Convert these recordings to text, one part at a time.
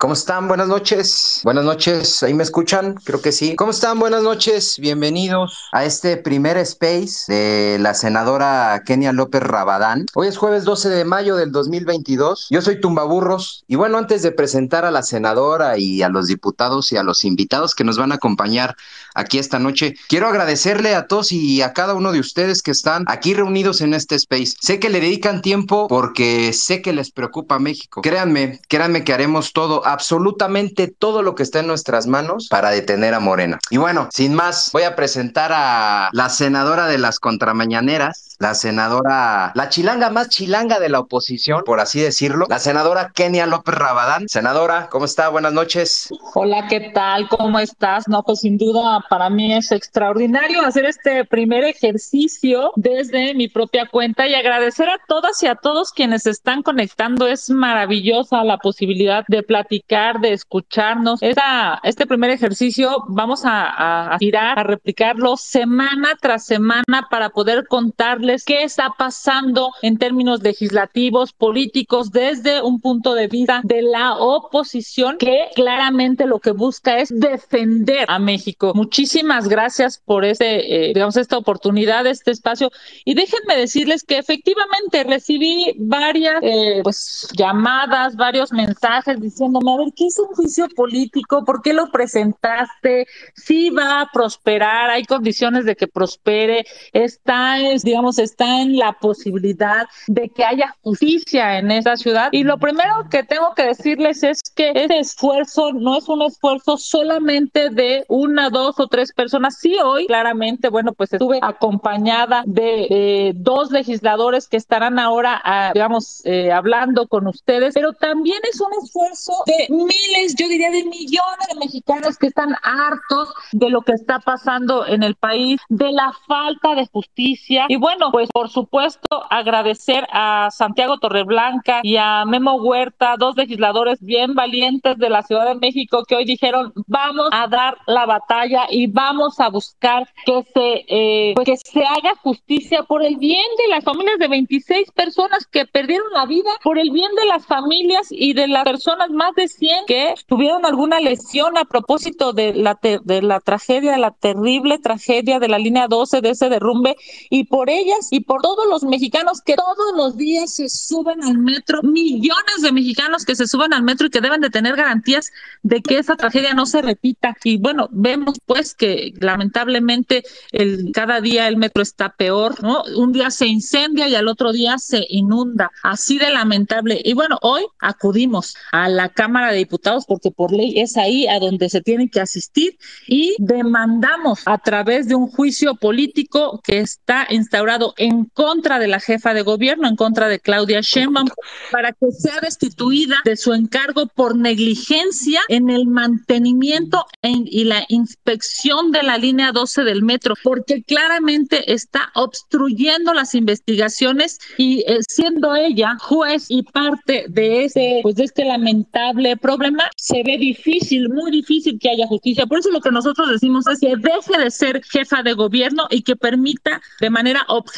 ¿Cómo están? Buenas noches. Buenas noches. ¿Ahí me escuchan? Creo que sí. ¿Cómo están? Buenas noches. Bienvenidos a este primer space de la senadora Kenia López Rabadán. Hoy es jueves 12 de mayo del 2022. Yo soy Tumbaburros. Y bueno, antes de presentar a la senadora y a los diputados y a los invitados que nos van a acompañar aquí esta noche, quiero agradecerle a todos y a cada uno de ustedes que están aquí reunidos en este space. Sé que le dedican tiempo porque sé que les preocupa México. Créanme, créanme que haremos todo, absolutamente todo lo que está en nuestras manos para detener a Morena. Y bueno, sin más, voy a presentar a la senadora de las contramañaneras, la senadora, la chilanga más chilanga de la oposición, por así decirlo, la senadora Kenia López Rabadán. Senadora, ¿cómo está? Buenas noches. Hola, ¿qué tal? ¿Cómo estás? No, pues sin duda para mí es extraordinario hacer este primer ejercicio desde mi propia cuenta y agradecer a todas y a todos quienes están conectando. Es maravillosa la posibilidad de platicar, de escucharnos. Este primer ejercicio vamos a, a tirar, a replicarlo semana tras semana para poder contarles qué está pasando en términos legislativos, políticos, desde un punto de vista de la oposición, que claramente lo que busca es defender a México. Muchísimas gracias por este, eh, digamos, esta oportunidad, este espacio. Y déjenme decirles que efectivamente recibí varias eh, pues, llamadas, varios mensajes diciéndome, a ver, ¿qué es un juicio político? ¿Por qué lo presentaste? Si va a prosperar, hay condiciones de que prospere, está, es, digamos, está en la posibilidad de que haya justicia en esta ciudad. Y lo primero que tengo que decirles es que este esfuerzo no es un esfuerzo solamente de una, dos o tres personas. Sí, hoy claramente, bueno, pues estuve acompañada de eh, dos legisladores que estarán ahora, ah, digamos, eh, hablando con ustedes, pero también es un esfuerzo de miles, yo diría de millones de mexicanos que están hartos de lo que está pasando en el país, de la falta de justicia. Y bueno, pues por supuesto agradecer a Santiago Torreblanca y a Memo Huerta, dos legisladores bien valientes de la Ciudad de México que hoy dijeron vamos a dar la batalla y vamos a buscar que se eh, pues que se haga justicia por el bien de las familias de 26 personas que perdieron la vida, por el bien de las familias y de las personas más de 100 que tuvieron alguna lesión a propósito de la de la tragedia, la terrible tragedia de la línea 12 de ese derrumbe y por ellas y por todos los mexicanos que todos los días se suben al metro, millones de mexicanos que se suben al metro y que deben de tener garantías de que esa tragedia no se repita. Y bueno, vemos pues que lamentablemente el, cada día el metro está peor, ¿no? Un día se incendia y al otro día se inunda, así de lamentable. Y bueno, hoy acudimos a la Cámara de Diputados porque por ley es ahí a donde se tiene que asistir y demandamos a través de un juicio político que está instaurado en contra de la jefa de gobierno, en contra de Claudia Sheinbaum, para que sea destituida de su encargo por negligencia en el mantenimiento en, y la inspección de la línea 12 del metro, porque claramente está obstruyendo las investigaciones y eh, siendo ella juez y parte de ese, pues de este lamentable problema, se ve difícil, muy difícil que haya justicia. Por eso lo que nosotros decimos es que deje de ser jefa de gobierno y que permita de manera objetiva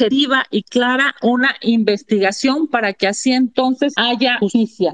y clara una investigación para que así entonces haya justicia.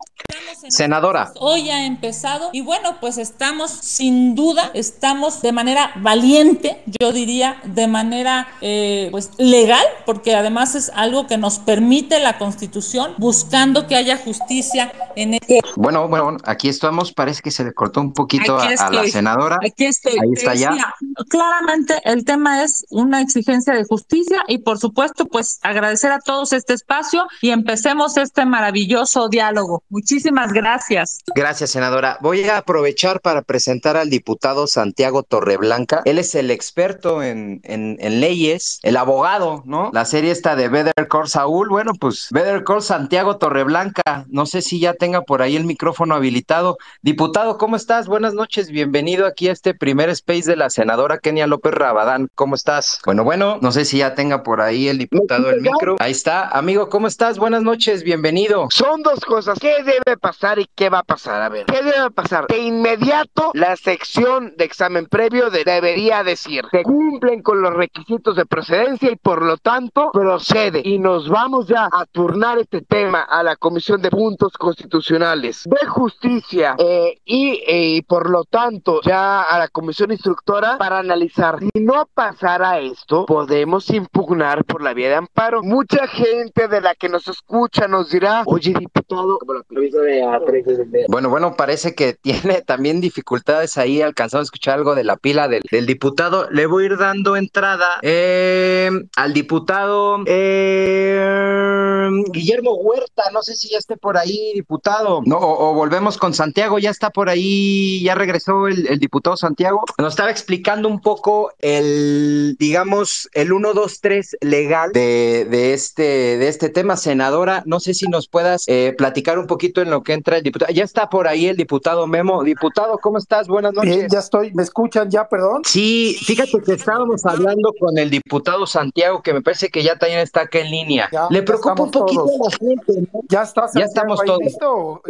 Senadora. Hoy ha empezado y bueno, pues estamos sin duda, estamos de manera valiente, yo diría, de manera eh, pues legal, porque además es algo que nos permite la Constitución, buscando que haya justicia en este. Bueno, bueno, aquí estamos, parece que se le cortó un poquito a, a, la senadora. Aquí estoy. Ahí está ya. Claramente el tema es una exigencia de justicia y por supuesto, pues agradecer a todos este espacio y empecemos este maravilloso diálogo. Muchísimas gracias. Gracias, senadora. Voy a aprovechar para presentar al diputado Santiago Torreblanca. Él es el experto en, en, en leyes, el abogado, ¿no? La serie está de Better Call Saúl. Bueno, pues Better Call Santiago Torreblanca. No sé si ya tenga por ahí el micrófono habilitado. Diputado, ¿cómo estás? Buenas noches. Bienvenido aquí a este primer space de la senadora Kenia López Rabadán. ¿Cómo estás? Bueno, bueno, no sé si ya tenga por ahí ahí el diputado el micro. Ahí está. Amigo, ¿cómo estás? Buenas noches, bienvenido. Son dos cosas. ¿Qué debe pasar y qué va a pasar? A ver, ¿qué debe pasar? De inmediato, la sección de examen previo debería decir, se cumplen con los requisitos de procedencia y por lo tanto procede. Y nos vamos ya a turnar este tema a la Comisión de Puntos Constitucionales de Justicia eh, y, eh, y por lo tanto ya a la Comisión Instructora para analizar. Si no pasara esto, podemos impugnar por la vía de amparo. Mucha gente de la que nos escucha nos dirá, oye diputado, bueno, bueno, parece que tiene también dificultades ahí, alcanzado a escuchar algo de la pila del, del diputado. Le voy a ir dando entrada eh, al diputado eh, Guillermo Huerta, no sé si ya esté por ahí, diputado. No, o, volvemos con Santiago, ya está por ahí, ya regresó el, el diputado Santiago. Nos estaba explicando un poco el, digamos, el 1, 2, 3 legal de, de, este, de este tema, senadora. No sé si nos puedas eh, platicar un poquito en lo que entra el diputado. Ya está por ahí el diputado Memo. Diputado, ¿cómo estás? Buenas noches. Bien, ya estoy. ¿Me escuchan ya, perdón? Sí, fíjate que estábamos hablando con el diputado Santiago, que me parece que ya también está acá en línea. Ya, Le ya preocupa un estamos poquito todos. la gente, ¿no? ¿Ya está Ya Santiago estamos ahí todos. listo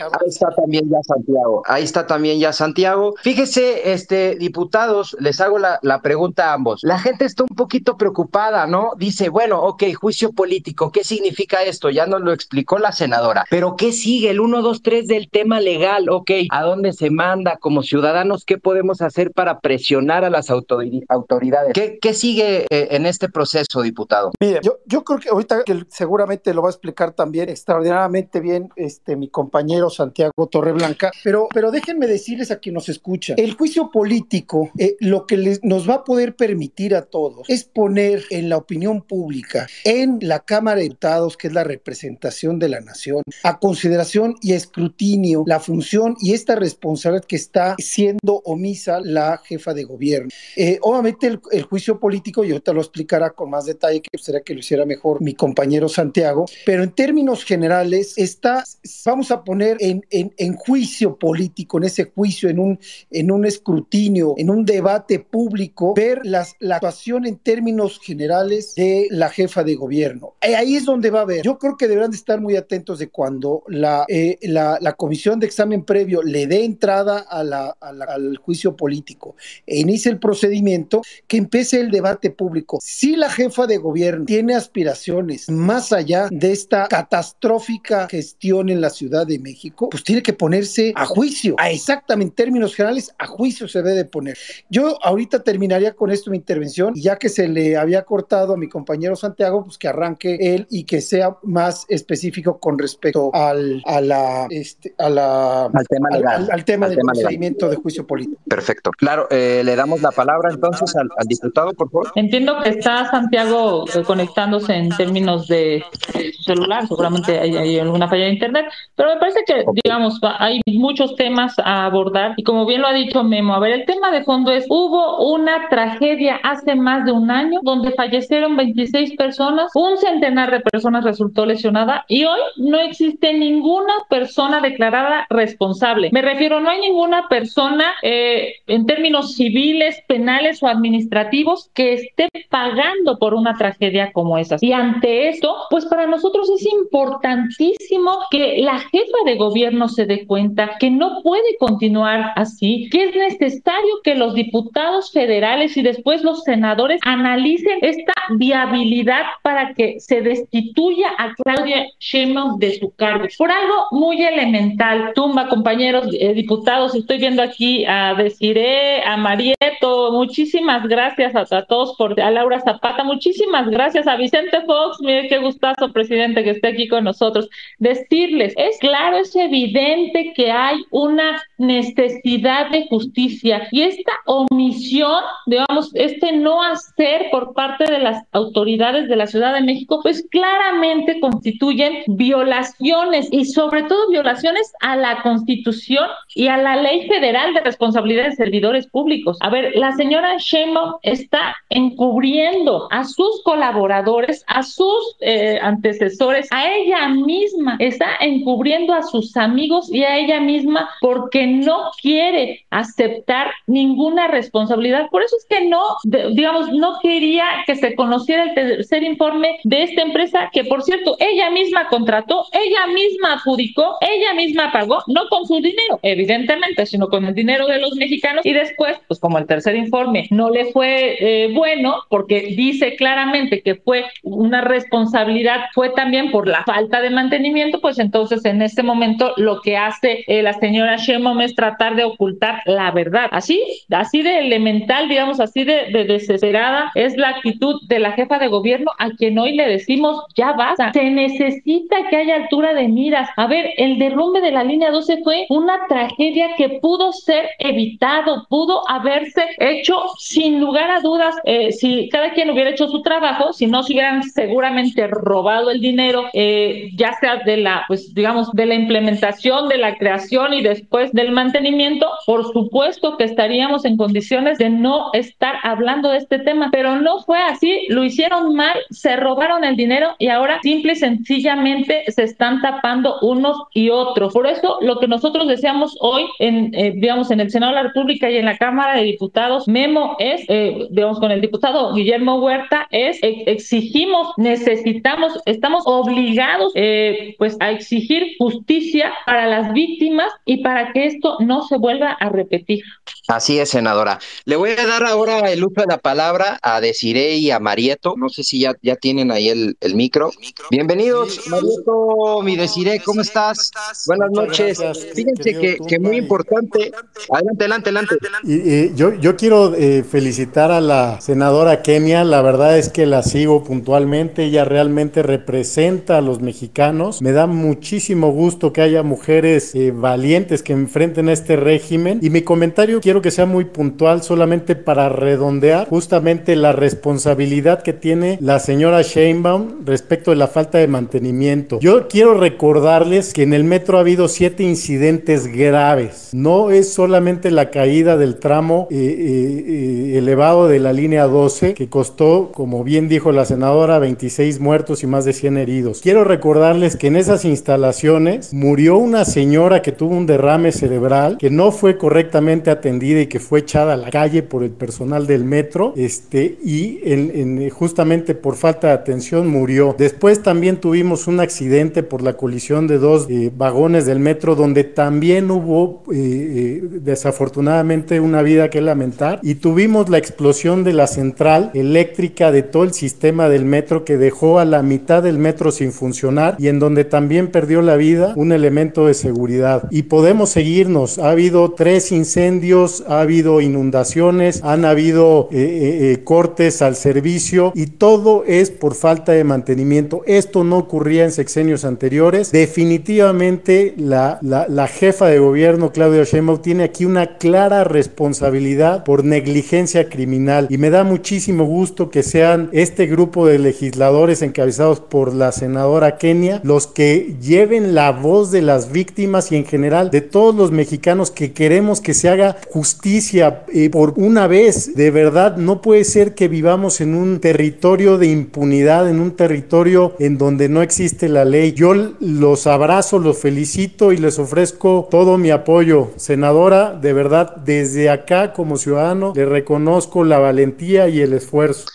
hable? Ahí está también ya Santiago. Ahí está también ya Santiago. Fíjese, este, diputados, les hago la, la pregunta a ambos. La gente está un poquito preocupada, ¿no? Dice, bueno, ok, juicio político, ¿qué significa esto? Ya nos lo explicó la senadora. Pero ¿qué sigue? El 1, 2, 3 del tema legal, ok. ¿A dónde se manda como ciudadanos? ¿Qué podemos hacer para presionar a las autori- autoridades? ¿Qué, qué sigue eh, en este proceso, diputado? Mire, yo, yo creo que ahorita que seguramente lo va a explicar también extraordinariamente bien este mi compañero Santiago Torreblanca, pero, pero déjenme decirles a quien nos escucha, el juicio político eh, lo que nos va a poder permitir a todos es poner en la opinión pública, en la Cámara de Diputados, que es la representación de la nación, a consideración y escrutinio la función y esta responsabilidad que está siendo omisa la jefa de gobierno. Eh, obviamente el, el juicio político, y ahorita lo explicará con más detalle, que sería que lo hiciera mejor mi compañero Santiago, pero en términos generales está, vamos a poner en, en, en juicio político, en ese juicio, en un, en un escrutinio, en un debate público, ver las, la actuación en términos generales de la jefa de gobierno. Eh, Ahí es donde va a haber. Yo creo que deberán de estar muy atentos de cuando la, eh, la, la comisión de examen previo le dé entrada a la, a al juicio político e inicie el procedimiento, que empiece el debate público. Si la jefa de gobierno tiene aspiraciones más allá de esta catastrófica gestión en la Ciudad de México, pues tiene que ponerse a juicio, a exactamente en términos generales, a juicio se debe de poner. Yo ahorita terminaría con esto mi intervención, ya que se le había cortado a mi compañero Santiago, pues que arranque él y que sea más específico con respecto al, a la, este, a la, Al tema al, legal. al- al tema Al del tema legal. procedimiento de juicio político. Perfecto. Claro, eh, le damos la palabra entonces al, al diputado, por favor. Entiendo que está Santiago conectándose en términos de, su celular, seguramente hay, hay alguna falla de internet, pero me parece que, digamos, hay muchos temas a abordar y como bien lo ha dicho Memo, a ver, el tema de fondo es, hubo una tragedia hace más de un año donde fallecieron 26 personas, un centenar de personas resultó lesionada y hoy no existe ninguna persona declarada responsable. Me refiero, no hay ninguna persona eh, en términos civiles, penales o administrativos que esté pagando por una tragedia como esa. Y ante esto, pues para nosotros es importantísimo que la jefa de gobierno se dé cuenta que no puede continuar así, que es necesario que los diputados federales y después los senadores analicen esta viabilidad para que se destituya a Claudia Sheinbaum de su cargo. Por algo muy elemental. Tumba, compañeros eh, diputados, estoy viendo aquí a Desiree, a Marieto, muchísimas gracias a, todos por a Laura Zapata, muchísimas gracias a Vicente Fox, mire qué gustazo, presidente, que esté aquí con nosotros. Decirles, es claro, es evidente que hay una necesidad de justicia y esta omisión, digamos, este no hacer por parte de las autoridades de la Ciudad de México, pues claramente constituyen violaciones y sobre todo violaciones a la Constitución y a la Ley Federal de Responsabilidad de Servidores Públicos. A ver, la señora Sheinbaum está encubriendo a sus colaboradores, a sus eh, antecesores, a ella misma, está encubriendo a sus amigos y a ella misma porque no quiere aceptar ninguna responsabilidad. Por eso es que no, de- digamos, no quería que se conociera el tercer informe de esta empresa que, por cierto, ella misma contrató, ella misma adjudicó, ella misma pagó, no con su dinero, evidentemente, sino con el dinero de los mexicanos. Y después, pues como el tercer informe no le fue eh, bueno, porque dice claramente que fue una responsabilidad, fue también por la falta de mantenimiento, pues entonces en este momento lo que hace eh, la señora Sheinbaum es tratar de ocultar la verdad. Así, así de elemental, digamos, así de, de desesperada es la actitud de la jefa de gobierno a quien hoy le decimos ya basta. Se necesita que haya altura de miras. A ver, el derrumbe de la línea 12 fue una tragedia que pudo ser evitado, pudo haberse hecho sin lugar a dudas eh, si cada quien hubiera hecho su trabajo, si no se hubieran seguramente robado el dinero, eh, ya sea de la, pues digamos, de la implementación, de la creación y después del mantenimiento, por supuesto que estaríamos en condiciones de no estar hablando de este tema, pero no fue así, lo hicieron mal, se robaron el dinero y ahora simple y sencillamente se están tapando unos y otros. Por eso lo que nosotros deseamos hoy en, eh, digamos, en el Senado de la República y en la Cámara de Diputados, Memo es, eh, digamos, con el diputado Guillermo Huerta, es exigimos, necesitamos, estamos obligados, eh, pues, a exigir justicia para las víctimas y para que esto no se vuelva a repetir. Así es, senadora. Le voy a dar ahora el uso de la palabra a Desiree y a Marieto. No sé si ya, ya tienen ahí el, el micro. Bienvenidos, Marieto, mi Desiree, ¿cómo estás? Buenas noches. Fíjense que, que, muy importante. Adelante, adelante, adelante. Y, y yo, yo quiero eh, felicitar a la senadora Kenia. La verdad es que la sigo puntualmente. Ella realmente representa a los mexicanos. Me da muchísimo gusto que haya mujeres eh, valientes que enfrenten este régimen. Y mi comentario quiero que sea muy puntual solamente para redondear justamente la responsabilidad que tiene la señora Sheinbaum respecto de la falta de mantenimiento. Yo quiero recordarles que en el metro ha habido siete incidentes graves. No es solamente la caída del tramo eh, eh, elevado de la línea 12 que costó, como bien dijo la senadora, 26 muertos y más de 100 heridos. Quiero recordarles que en esas instalaciones murió una señora que tuvo un derrame cerebral que no fue correctamente atendida y que fue echada a la calle por el personal del metro este, y en, en, justamente por falta de atención murió. Después también tuvimos un accidente por la colisión de dos eh, vagones del metro donde también hubo eh, eh, desafortunadamente una vida que lamentar y tuvimos la explosión de la central eléctrica de todo el sistema del metro que dejó a la mitad del metro sin funcionar y en donde también perdió la vida un elemento de seguridad. Y podemos seguirnos, ha habido tres incendios ha habido inundaciones, han habido eh, eh, eh, cortes al servicio y todo es por falta de mantenimiento. Esto no ocurría en sexenios anteriores. Definitivamente la, la, jefa de gobierno, Claudia Sheinbaum, tiene aquí una clara responsabilidad por negligencia criminal y me da muchísimo gusto que sean este grupo de legisladores encabezados por la senadora Kenia los que lleven la voz de las víctimas y en general de todos los mexicanos que queremos que se haga justicia eh, por una vez. De verdad, no puede ser que vivamos en un territorio de impunidad, en un territorio en donde no existe la ley. Yo los abrazo, los felicito y les ofrezco todo mi apoyo. Senadora, de verdad, desde acá como ciudadano le reconozco la valentía y el esfuerzo.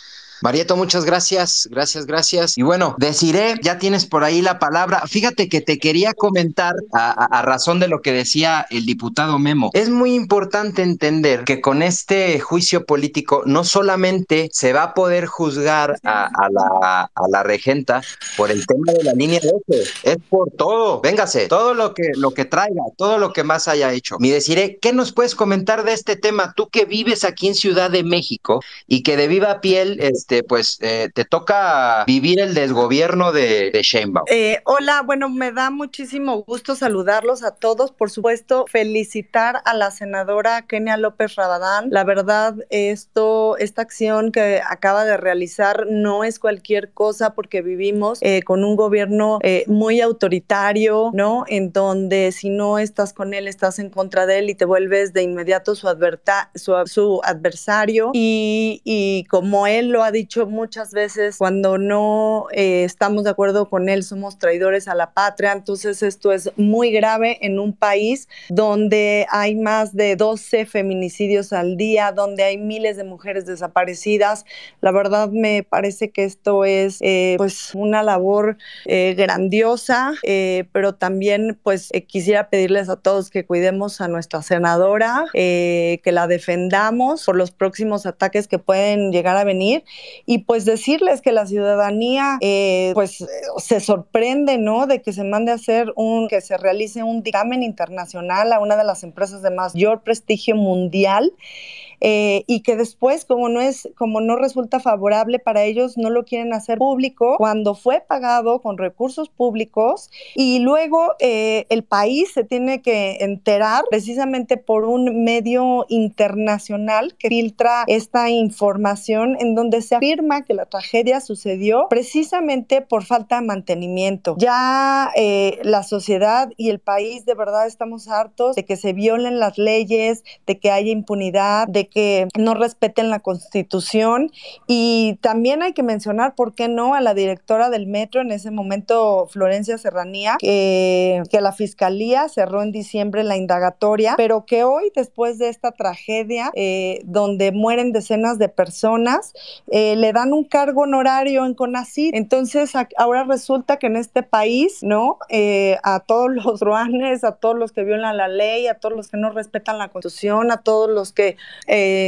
Marieto, muchas gracias, gracias, gracias. Y bueno, deciré, ya tienes por ahí la palabra. Fíjate que te quería comentar a, razón de lo que decía el diputado Memo. Es muy importante entender que con este juicio político no solamente se va a poder juzgar a, la, regenta por el tema de la línea 12, es por todo. Véngase, todo lo que, lo que traiga, todo lo que más haya hecho. Mi deciré, ¿qué nos puedes comentar de este tema? Tú que vives aquí en Ciudad de México y que de viva piel... Es, este, pues eh, te toca vivir el desgobierno de, de Sheinbaum. Eh, hola, bueno, me da muchísimo gusto saludarlos a todos. Por supuesto, felicitar a la senadora Kenia López Rabadán. La verdad, esto, esta acción que acaba de realizar no es cualquier cosa porque vivimos eh, con un gobierno muy autoritario, ¿no? En donde si no estás con él, estás en contra de él y te vuelves de inmediato su, adverta, su, adversario. Y, y como él lo ha dicho muchas veces, cuando no eh, estamos de acuerdo con él, somos traidores a la patria. Entonces esto es muy grave en un país donde hay más de 12 feminicidios al día, donde hay miles de mujeres desaparecidas. La verdad me parece que esto es eh, pues una labor eh, grandiosa, pero también pues quisiera pedirles a todos que cuidemos a nuestra senadora, que la defendamos por los próximos ataques que pueden llegar a venir y pues decirles que la ciudadanía eh, pues se sorprende, ¿no? De que se mande a hacer un, que se realice un dictamen internacional a una de las empresas de mayor prestigio mundial eh, y que después, como no es, como no resulta favorable para ellos, no lo quieren hacer público cuando fue pagado con recursos públicos y luego eh, el país se tiene que enterar precisamente por un medio internacional que filtra esta información en donde se afirma que la tragedia sucedió precisamente por falta de mantenimiento. Ya eh, la sociedad y el país de verdad estamos hartos de que se violen las leyes, de que haya impunidad, de que no respeten la constitución y también hay que mencionar, ¿por qué no?, a la directora del metro en ese momento, Florencia Serranía, que, la fiscalía cerró en diciembre la indagatoria, pero que hoy, después de esta tragedia, eh, donde mueren decenas de personas, eh, le dan un cargo honorario en CONACYT. Entonces, ahora resulta que en este país, ¿no?, eh, a todos los ruanes, a todos los que violan la ley, a todos los que no respetan la constitución, a todos los que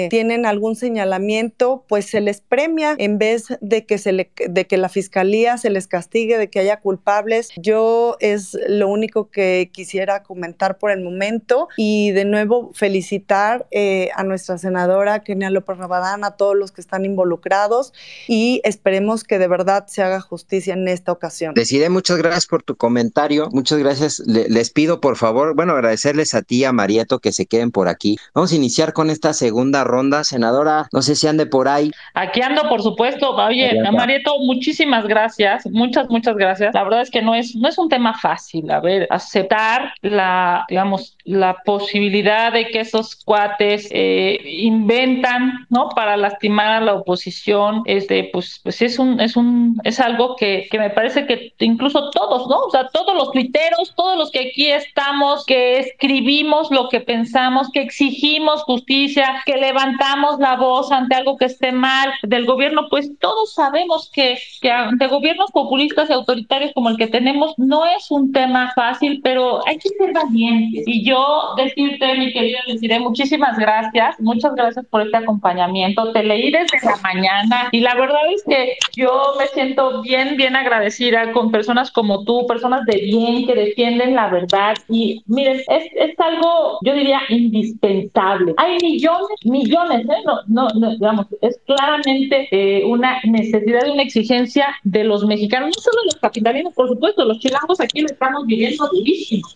tienen algún señalamiento, pues se les premia en vez de que, se le, de que la fiscalía se les castigue, de que haya culpables. Yo es lo único que quisiera comentar por el momento y de nuevo felicitar eh, a nuestra senadora Kenia López Rabadán, a todos los que están involucrados y esperemos que de verdad se haga justicia en esta ocasión. Decide, muchas gracias por tu comentario. Muchas gracias. les pido, por favor, bueno, agradecerles a ti, a Marieto, que se queden por aquí. Vamos a iniciar con esta segunda ronda. Senadora, no sé si ande por ahí. Aquí ando, por supuesto. Oye, Marieto, muchísimas gracias. Muchas, muchas gracias. La verdad es que no es, no es un tema fácil. A ver, aceptar la, digamos, la posibilidad de que esos cuates eh, inventan, ¿no? Para lastimar a la oposición, este, pues, pues es un, es un, es algo que, que me parece que incluso todos, ¿no? O sea, todos los tuiteros, todos los que aquí estamos, que escribimos lo que pensamos, que exigimos justicia, que levantamos la voz ante algo que esté mal del gobierno, pues todos sabemos que, que ante gobiernos populistas y autoritarios como el que tenemos no es un tema fácil, pero hay que ser valientes. Y yo decirte, mi querido, les diré muchísimas gracias, muchas gracias por este acompañamiento. Te leí desde la mañana y la verdad es que yo me siento bien, bien agradecida con personas como tú, personas de bien que defienden la verdad. Y miren, es, es algo, yo diría, indispensable. Hay millones millones, ¿eh? No, no, no, digamos, es claramente eh, una necesidad y una exigencia de los mexicanos, no solo los capitalinos, por supuesto, los chilangos aquí lo estamos viviendo durísimo,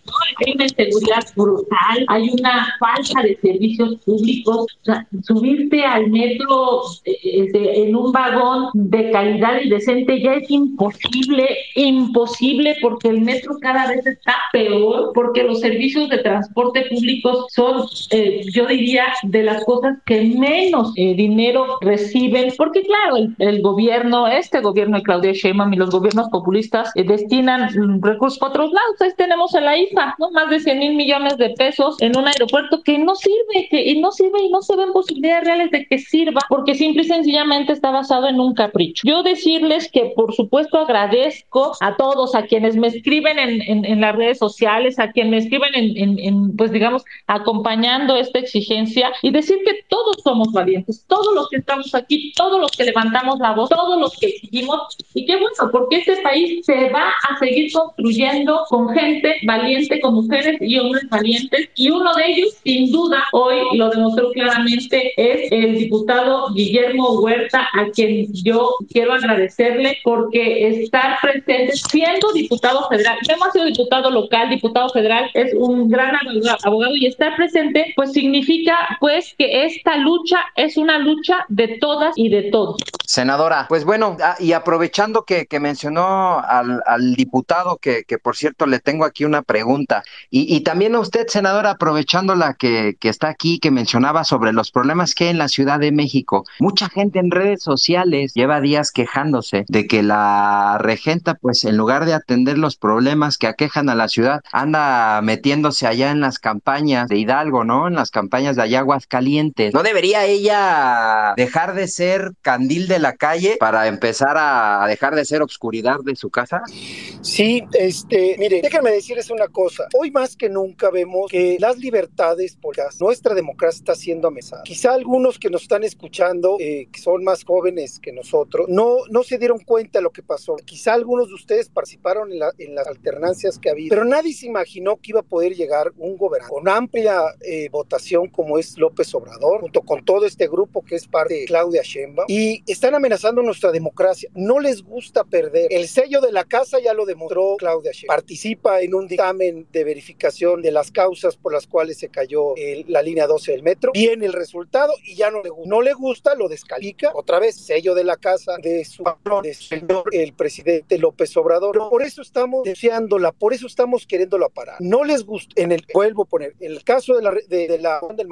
Hay una inseguridad brutal, hay una falta de servicios públicos, o subirte al metro eh, en un vagón de calidad y decente ya es imposible, imposible porque el metro cada vez está peor, porque los servicios de transporte público son, yo diría, de las que menos eh, dinero reciben, porque claro, el, gobierno, este gobierno de Claudia Sheinbaum y los gobiernos populistas eh, destinan recursos para otros lados. Ahí tenemos a la IFA, ¿no? Más de 100 mil millones de pesos en un aeropuerto que no sirve, que y no sirve y no se ven posibilidades reales de que sirva, porque simple y sencillamente está basado en un capricho. Yo decirles que por supuesto agradezco a todos, a quienes me escriben en, en, las redes sociales, a quienes me escriben en, en, pues digamos, acompañando esta exigencia y decir que todos somos valientes, todos los que estamos aquí, todos los que levantamos la voz, todos los que exigimos, y qué bueno, porque este país se va a seguir construyendo con gente valiente, con mujeres y hombres valientes, y uno de ellos, sin duda, hoy lo demostró claramente, es el diputado Guillermo Huerta, a quien yo quiero agradecerle porque estar presente siendo diputado federal, no ha sido diputado local, diputado federal, es un gran abogado y estar presente, pues significa pues que que esta lucha es una lucha de todas y de todos. Senadora, pues bueno, ah, y aprovechando que, que mencionó al, al diputado, que, que, por cierto le tengo aquí una pregunta, y, y también a usted, senadora, aprovechando la que, que, está aquí, que mencionaba sobre los problemas que hay en la Ciudad de México, mucha gente en redes sociales lleva días quejándose de que la regenta, pues en lugar de atender los problemas que aquejan a la ciudad, anda metiéndose allá en las campañas de Hidalgo, ¿no? En las campañas de allá. ¿No debería ella dejar de ser candil de la calle para empezar a dejar de ser obscuridad de su casa? Sí, este, mire, déjenme decirles una cosa. Hoy más que nunca vemos que las libertades, por nuestra democracia está siendo amenazada. Quizá algunos que nos están escuchando, eh, que son más jóvenes que nosotros, no, no se dieron cuenta de lo que pasó. Quizá algunos de ustedes participaron en, la, en las alternancias que había, pero nadie se imaginó que iba a poder llegar un gobernador con amplia eh, votación como es López Obrador, junto con todo este grupo que es parte de Claudia Sheinbaum, y están amenazando nuestra democracia. No les gusta perder. El sello de la casa ya lo demostró Claudia Sheinbaum. Participa en un dictamen de verificación de las causas por las cuales se cayó la línea 12 del metro. Viene el resultado y ya no le gusta. No le gusta, lo descalifica. Otra vez, sello de la casa de su señor, el presidente López Obrador. Por eso estamos deseándola, por eso estamos queriéndola parar. No les gusta, en el, vuelvo poner, el caso de la, de, la del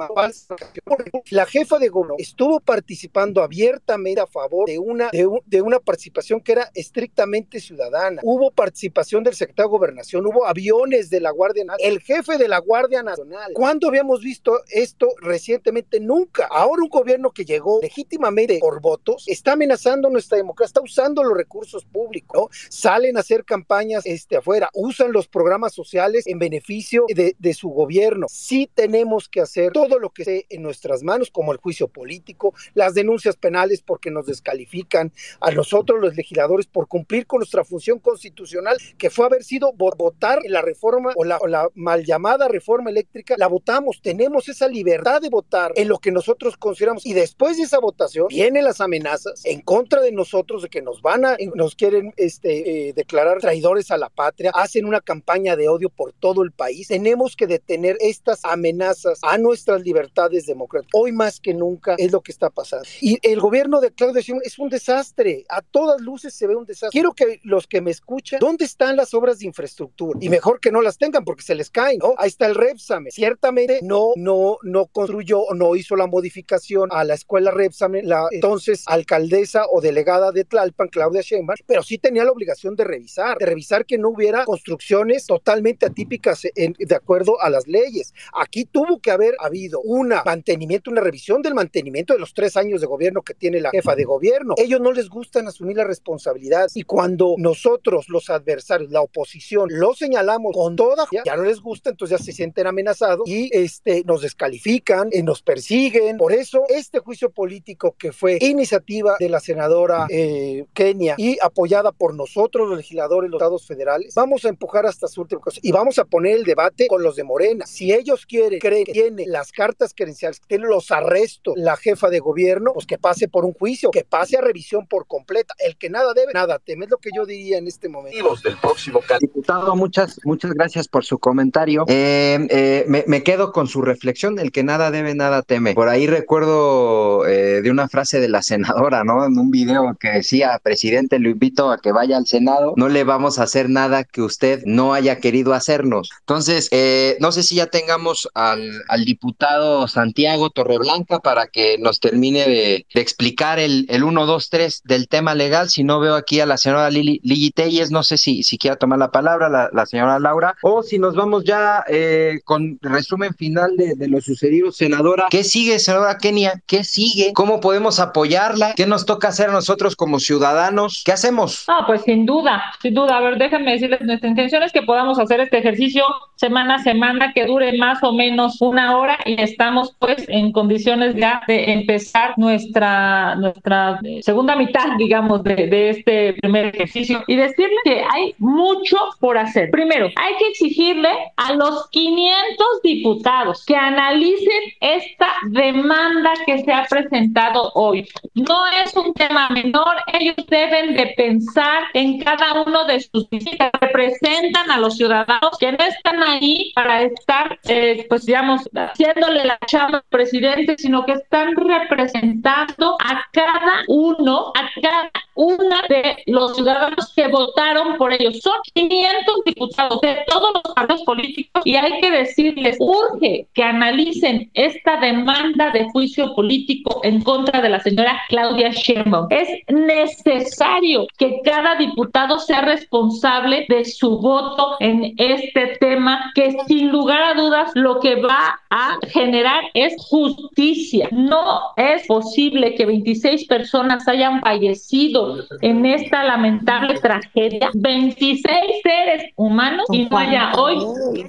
la jefa de gobierno estuvo participando abiertamente a favor de una, de, una participación que era estrictamente ciudadana. Hubo participación del secretario de Gobernación, hubo aviones de la Guardia Nacional, el jefe de la Guardia Nacional. ¿Cuándo habíamos visto esto recientemente? Nunca. Ahora un gobierno que llegó legítimamente por votos está amenazando nuestra democracia, está usando los recursos públicos, salen a hacer campañas este, afuera, usan los programas sociales en beneficio de, su gobierno. Sí tenemos que hacer todo lo que esté en nuestras manos, como el juicio político, las denuncias penales porque nos descalifican a nosotros los legisladores por cumplir con nuestra función constitucional, que fue haber sido votar la reforma o la, o la mal llamada reforma eléctrica, la votamos, tenemos esa libertad de votar en lo que nosotros consideramos. Y después de esa votación vienen las amenazas en contra de nosotros de que nos van a, nos quieren este, eh, declarar traidores a la patria, hacen una campaña de odio por todo el país, tenemos que detener estas amenazas a nuestras libertades democráticas. Hoy más que nunca es lo que está pasando. Y el gobierno de Claudia Sheinbaum es un desastre. A todas luces se ve un desastre. Quiero que los que me escuchan, ¿dónde están las obras de infraestructura? Y mejor que no las tengan porque se les caen, ¿no? Ahí está el Repsame. Ciertamente no, no, no construyó o no hizo la modificación a la escuela Repsame, la entonces alcaldesa o delegada de Tlalpan, Claudia Sheinbaum, pero sí tenía la obligación de revisar, de revisar que no hubiera construcciones totalmente atípicas en, de acuerdo a las leyes. Aquí tuvo que haber habido un mantenimiento, una revisión del mantenimiento de los tres años de gobierno que tiene la jefa de gobierno. Ellos no les gustan asumir la responsabilidad y cuando nosotros, los adversarios, la oposición, lo señalamos con toda, ya, no les gusta, entonces ya se sienten amenazados y este, nos descalifican, eh, nos persiguen. Por eso, este juicio político que fue iniciativa de la senadora eh, Kenia y apoyada por nosotros, los legisladores, los estados federales, vamos a empujar hasta su última cosa y vamos a poner el debate con los de Morena. Si ellos quieren, creen que tiene las cartas credenciales, que tiene los arrestos, la jefa de gobierno, pues que pase por un juicio, que pase a revisión por completa. El que nada debe, nada teme, es lo que yo diría en este momento. Del próximo Diputado, muchas, muchas gracias por su comentario. Eh, eh, me, me, quedo con su reflexión, el que nada debe, nada teme. Por ahí recuerdo eh, de una frase de la senadora, ¿no? En un video que decía, presidente, lo invito a que vaya al Senado, no le vamos a hacer nada que usted no haya querido hacernos. Entonces, eh, no sé si ya tengamos al, al, diputado Santiago Torreblanca para que nos termine de, explicar el, el 1, 2, 3 del tema legal. Si no veo aquí a la señora Lili, Lili Telles, no sé si, si quiera tomar la palabra la, señora Laura, o si nos vamos ya eh, con resumen final de, lo sucedido, senadora. ¿Qué sigue, senadora Kenia? ¿Qué sigue? ¿Cómo podemos apoyarla? ¿Qué nos toca hacer nosotros como ciudadanos? ¿Qué hacemos? Ah, pues sin duda, sin duda. A ver, déjenme decirles, nuestra intención es que podamos hacer este ejercicio semana a semana, que dure más o menos una hora y estamos pues en condiciones ya de empezar nuestra, nuestra segunda mitad, digamos, de, de este primer ejercicio y decirle que hay mucho por hacer. Primero, hay que exigirle a los 500 diputados que analicen esta demanda que se ha presentado hoy. No es un tema menor, ellos deben de pensar en cada uno de sus visitas, representan a los ciudadanos que no están ahí para estar, eh, pues digamos, haciéndole la chamba presidente, sino que están representando a cada uno, a cada una de los ciudadanos que votaron por ellos. Son 500 diputados de todos los partidos políticos y hay que decirles, urge que analicen esta demanda de juicio político en contra de la señora Claudia Sheinbaum. Es necesario que cada diputado sea responsable de su voto en este tema que sin lugar a dudas lo que va a generar es justicia. No es posible que 26 personas hayan fallecido en esta lamentable tragedia, 26 seres humanos y no haya hoy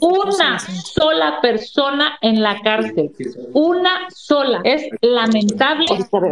una sola persona en la cárcel. Una sola. Es lamentable.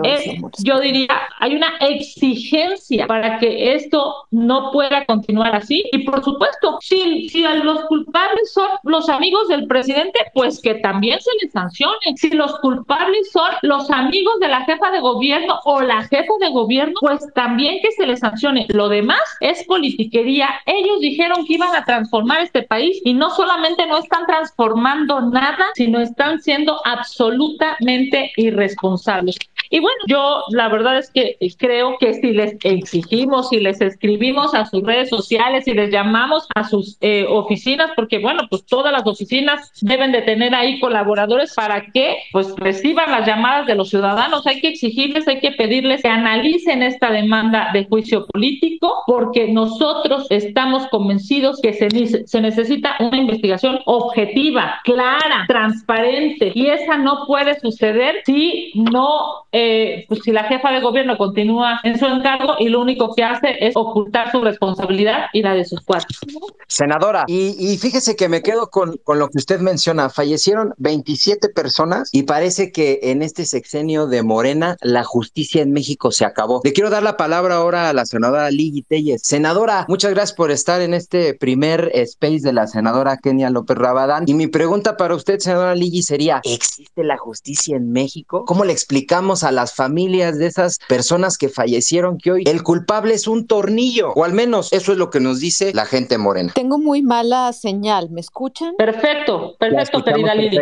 Es, yo diría, hay una exigencia para que esto no pueda continuar así. Y por supuesto, si, si los culpables son los amigos del presidente, pues que también se les sancione. Si los culpables son los amigos de la jefa de gobierno o la jefa de gobierno, pues también que se les sancione. Lo demás es politiquería. Ellos dijeron que iban a transformar este país y no solamente no están transformando nada, sino están siendo absolutamente irresponsables. Y bueno, yo la verdad es que creo que si les exigimos, si les escribimos a sus redes sociales, si les llamamos a sus eh, oficinas, porque bueno, pues todas las oficinas deben de tener ahí colaboradores para que pues reciban las llamadas de los ciudadanos. Hay que exigirles, hay que pedirles que analicen esta demanda de juicio político, porque nosotros estamos convencidos que se, se necesita una investigación objetiva, clara, transparente, y esa no puede suceder si no... Eh, pues si la jefa de gobierno continúa en su encargo y lo único que hace es ocultar su responsabilidad y la de sus cuatro. Senadora, y, fíjese que me quedo con, con, lo que usted menciona, fallecieron 27 personas y parece que en este sexenio de Morena la justicia en México se acabó. Le quiero dar la palabra ahora a la senadora Lili Telles. Senadora, muchas gracias por estar en este primer space de la senadora Kenia López Rabadán. Y mi pregunta para usted, senadora Lili, sería, ¿existe la justicia en México? ¿Cómo le explicamos a las familias de esas personas que fallecieron que hoy el culpable es un tornillo? O al menos eso es lo que nos dice la gente morena. Tengo muy mala señal, ¿me escuchan? Perfecto, perfecto, querida Lili.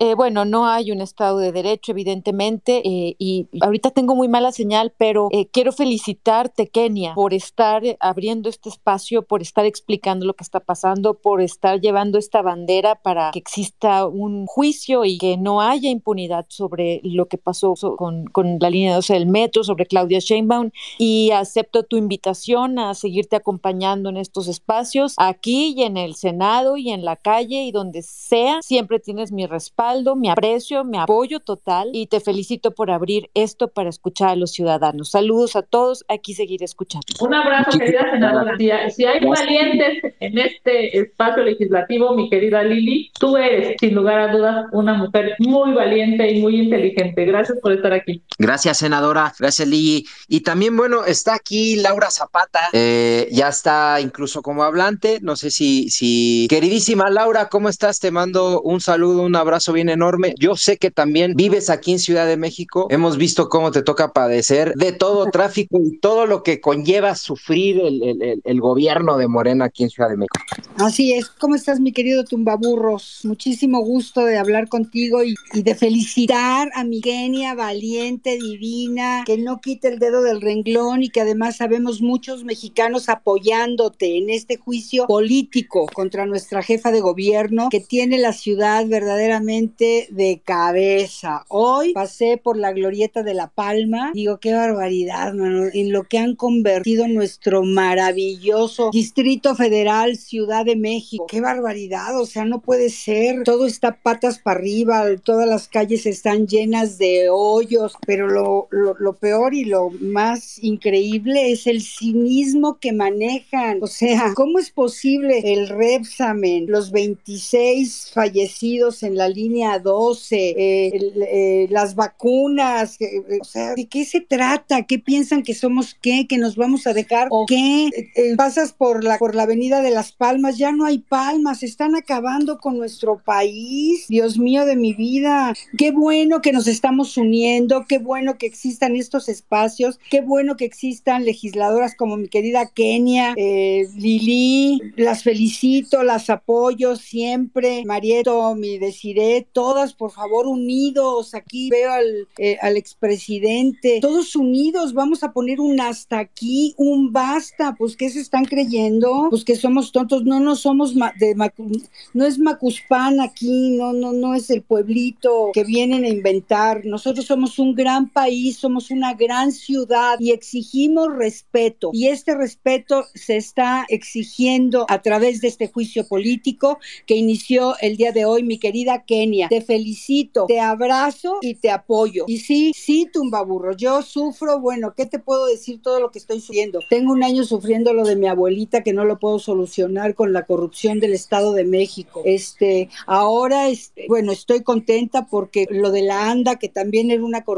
Eh, bueno, no hay un Estado de Derecho, evidentemente, eh, y ahorita tengo muy mala señal, pero eh, quiero felicitarte, Kenia, por estar abriendo este espacio, por estar explicando lo que está pasando, por estar llevando esta bandera para que exista un juicio y que no haya impunidad sobre lo que pasó con, con la línea 12 del metro, sobre Claudia Sheinbaum, y acepto tu invitación a seguirte acompañando en estos espacios, aquí y en el Senado y en la calle y donde sea. Siempre tienes mi respaldo, mi aprecio, mi apoyo total y te felicito por abrir esto para escuchar a los ciudadanos. Saludos a todos, aquí seguiré escuchando. Un abrazo, querida senadora. Si, hay valientes en este espacio legislativo, mi querida Lili, tú eres, sin lugar a dudas, una mujer muy valiente y muy inteligente. Gracias por estar aquí. Gracias, senadora. Gracias, Lili. Y también, bueno, está aquí Laura Zapata. Eh, ya está incluso como hablante. No sé si, si. Queridísima Laura, ¿cómo estás? Te mando un saludo, un abrazo bien enorme. Yo sé que también vives aquí en Ciudad de México. Hemos visto cómo te toca padecer de todo tráfico y todo lo que conlleva sufrir el, el, gobierno de Morena aquí en Ciudad de México. Así es. ¿Cómo estás, mi querido Tumbaburros? Muchísimo gusto de hablar contigo y, y de felicitar a mi genia valiente, divina, que no quite el dedo del renglón y que además sabemos muchos mexicanos apoyándote en este juicio político contra nuestra jefa de gobierno que tiene la ciudad verdaderamente de cabeza. Hoy pasé por la glorieta de La Palma, digo, qué barbaridad, mano, en lo que han convertido nuestro maravilloso Distrito Federal, Ciudad de México. Qué barbaridad, o sea, no puede ser. Todo está patas para arriba, todas las calles están llenas de hoyos, pero lo, peor y lo más increíble es el cinismo que manejan. O sea, ¿cómo es posible el Repsamen, los 26 fallecidos en la línea 12, eh, eh, las vacunas? Eh, o sea, ¿de qué se trata? ¿Qué piensan que somos qué? ¿Que nos vamos a dejar? ¿O qué? pasas por la, por la avenida de Las Palmas, ya no hay palmas, están acabando con nuestro país. Dios mío de mi vida, qué bueno que nos estamos uniendo qué bueno que existan estos espacios, qué bueno que existan legisladoras como mi querida Kenia, eh, Lili, las felicito, las apoyo siempre, Marieto, mi Desiré, todas por favor unidos, aquí veo al, eh, al expresidente, todos unidos, vamos a poner un hasta aquí, un basta, pues ¿qué se están creyendo? Pues que somos tontos, no, no somos de, no es Macuspán aquí, no, no, no es el pueblito que vienen a inventar, nosotros somos un gran país, somos una gran ciudad y exigimos respeto y este respeto se está exigiendo a través de este juicio político que inició el día de hoy mi querida Kenia. Te felicito, te abrazo y te apoyo. Y sí, sí, tumbaburro, yo sufro, bueno, ¿qué te puedo decir todo lo que estoy sufriendo? Tengo un año sufriendo lo de mi abuelita que no lo puedo solucionar con la corrupción del Estado de México. Este, ahora, este, bueno, estoy contenta porque lo de la ANDA, que también era una corrupción,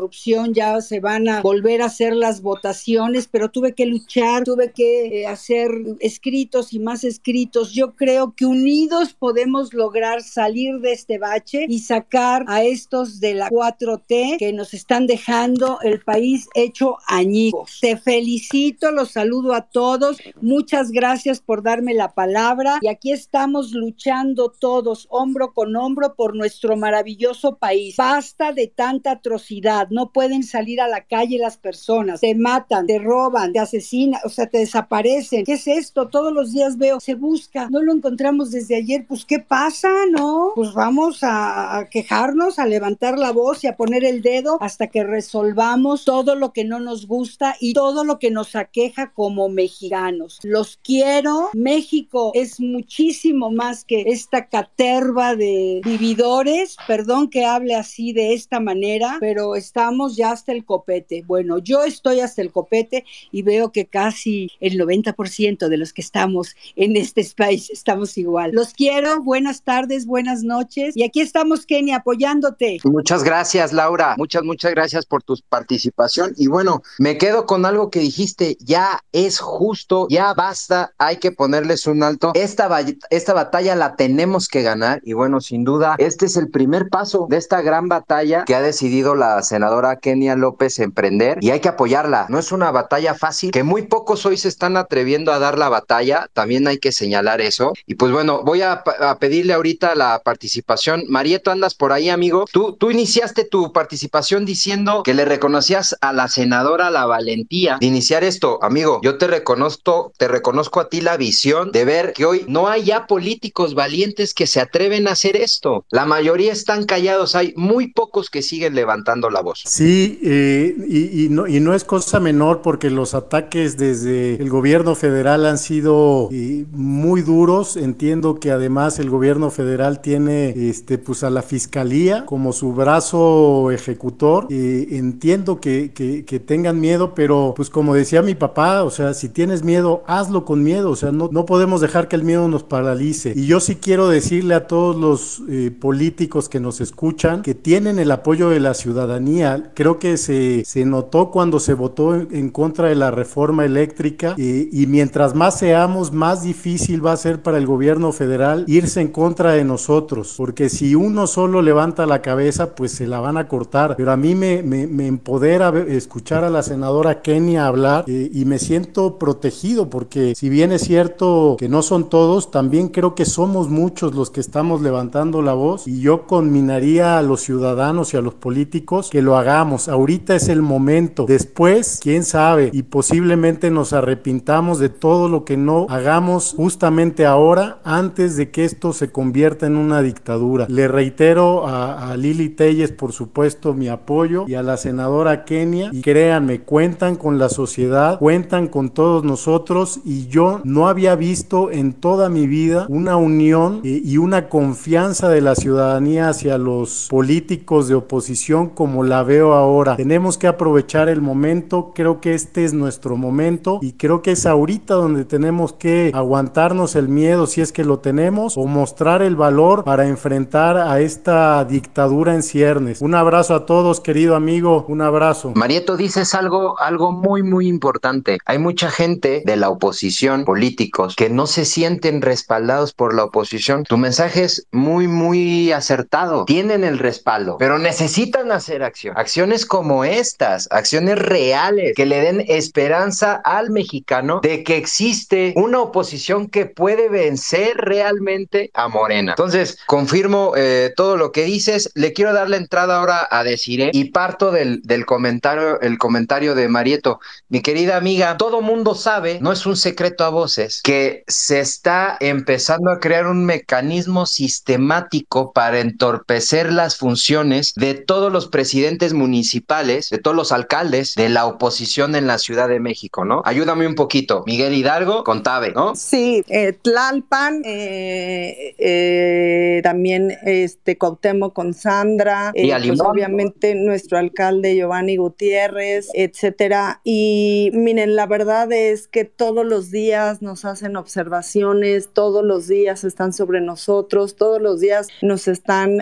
ya se van a volver a hacer las votaciones, pero tuve que luchar, tuve que eh, hacer escritos y más escritos. Yo creo que unidos podemos lograr salir de este bache y sacar a estos de la 4T que nos están dejando el país hecho añicos. Te felicito, los saludo a todos. Muchas gracias por darme la palabra y aquí estamos luchando todos hombro con hombro por nuestro maravilloso país. Basta de tanta atrocidad, no pueden salir a la calle las personas, te matan, te roban, te asesinan, o sea, te desaparecen. ¿Qué es esto? Todos los días veo, se busca, no lo encontramos desde ayer, pues ¿qué pasa? ¿No? Pues vamos a, quejarnos, a levantar la voz y a poner el dedo hasta que resolvamos todo lo que no nos gusta y todo lo que nos aqueja como mexicanos. Los quiero, México es muchísimo más que esta caterva de vividores, perdón que hable así de esta manera, pero estamos ya hasta el copete. Bueno, yo estoy hasta el copete y veo que casi el 90% de los que estamos en este país estamos igual. Los quiero, buenas tardes, buenas noches y aquí estamos, Kenny, apoyándote. Muchas gracias, Laura. Muchas, muchas gracias por tu participación. Y bueno, me quedo con algo que dijiste, ya es justo, ya basta, hay que ponerles un alto. Esta, esta batalla la tenemos que ganar y bueno, sin duda, este es el primer paso de esta gran batalla que ha decidido la senadora Kenia López emprender y hay que apoyarla. No es una batalla fácil, que muy pocos hoy se están atreviendo a dar la batalla, también hay que señalar eso. Y pues bueno, voy a, pedirle ahorita la participación. Marieto, andas por ahí, amigo. Tú, tú iniciaste tu participación diciendo que le reconocías a la senadora la valentía de iniciar esto. Amigo, yo te reconozco, te reconozco a ti la visión de ver que hoy no hay ya políticos valientes que se atreven a hacer esto. La mayoría están callados, hay muy pocos que siguen levantando la voz. Sí, eh, y, no, y no es cosa menor porque los ataques desde el gobierno federal han sido eh, muy duros. Entiendo que además el gobierno federal tiene este, pues a la fiscalía como su brazo ejecutor. Eh, entiendo que, que, que, tengan miedo, pero pues como decía mi papá, o sea, si tienes miedo, hazlo con miedo. O sea, no, no podemos dejar que el miedo nos paralice. Y yo sí quiero decirle a todos los políticos que nos escuchan que tienen el apoyo de la ciudadanía. Creo que se, se notó cuando se votó en, contra de la reforma eléctrica y mientras más seamos, más difícil va a ser para el gobierno federal irse en contra de nosotros, porque si uno solo levanta la cabeza, pues se la van a cortar. Pero a mí me, me, empodera escuchar a la senadora Kenia hablar eh, y me siento protegido, porque si bien es cierto que no son todos, también creo que somos muchos los que estamos levantando la voz y yo conminaría a los ciudadanos y a los políticos que lo hagamos. Ahorita es el momento. Después, quién sabe, y posiblemente nos arrepintamos de todo lo que no hagamos justamente ahora, antes de que esto se convierta en una dictadura. Le reitero a, Lili Telles, por supuesto, mi apoyo y a la senadora Kenia. Y créanme, cuentan con la sociedad, cuentan con todos nosotros y yo no había visto en toda mi vida una unión eh, y una confianza de la ciudadanía hacia los políticos de oposición como la veo ahora. Tenemos que aprovechar el momento, creo que este es nuestro momento y creo que es ahorita donde tenemos que aguantarnos el miedo si es que lo tenemos o mostrar el valor para enfrentar a esta dictadura en ciernes. Un abrazo a todos, querido amigo, un abrazo. Marieto, dices algo, algo muy, muy importante. Hay mucha gente de la oposición, políticos, que no se sienten respaldados por la oposición. Tu mensaje es muy, muy acertado. Tienen el respaldo, pero necesitan hacer acción Acciones como estas, acciones reales que le den esperanza al mexicano de que existe una oposición que puede vencer realmente a Morena. Entonces, confirmo eh, todo lo que dices. Le quiero dar la entrada ahora a Desiree y parto del, del comentario, el comentario de Marieto. Mi querida amiga, todo mundo sabe, no es un secreto a voces, que se está empezando a crear un mecanismo sistemático para entorpecer las funciones de todos los presidentes municipales, de todos los alcaldes de la oposición en la Ciudad de México, ¿no? Ayúdame un poquito. Miguel Hidalgo con Tabe, ¿no? Sí, eh, Tlalpan, eh, eh, también este Cuauhtémoc con Sandra, Y pues obviamente nuestro alcalde Giovanni Gutiérrez, etcétera. Y miren, la verdad es que todos los días nos hacen observaciones, todos los días están sobre nosotros, todos los días nos están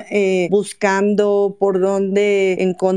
buscando por dónde encontrar,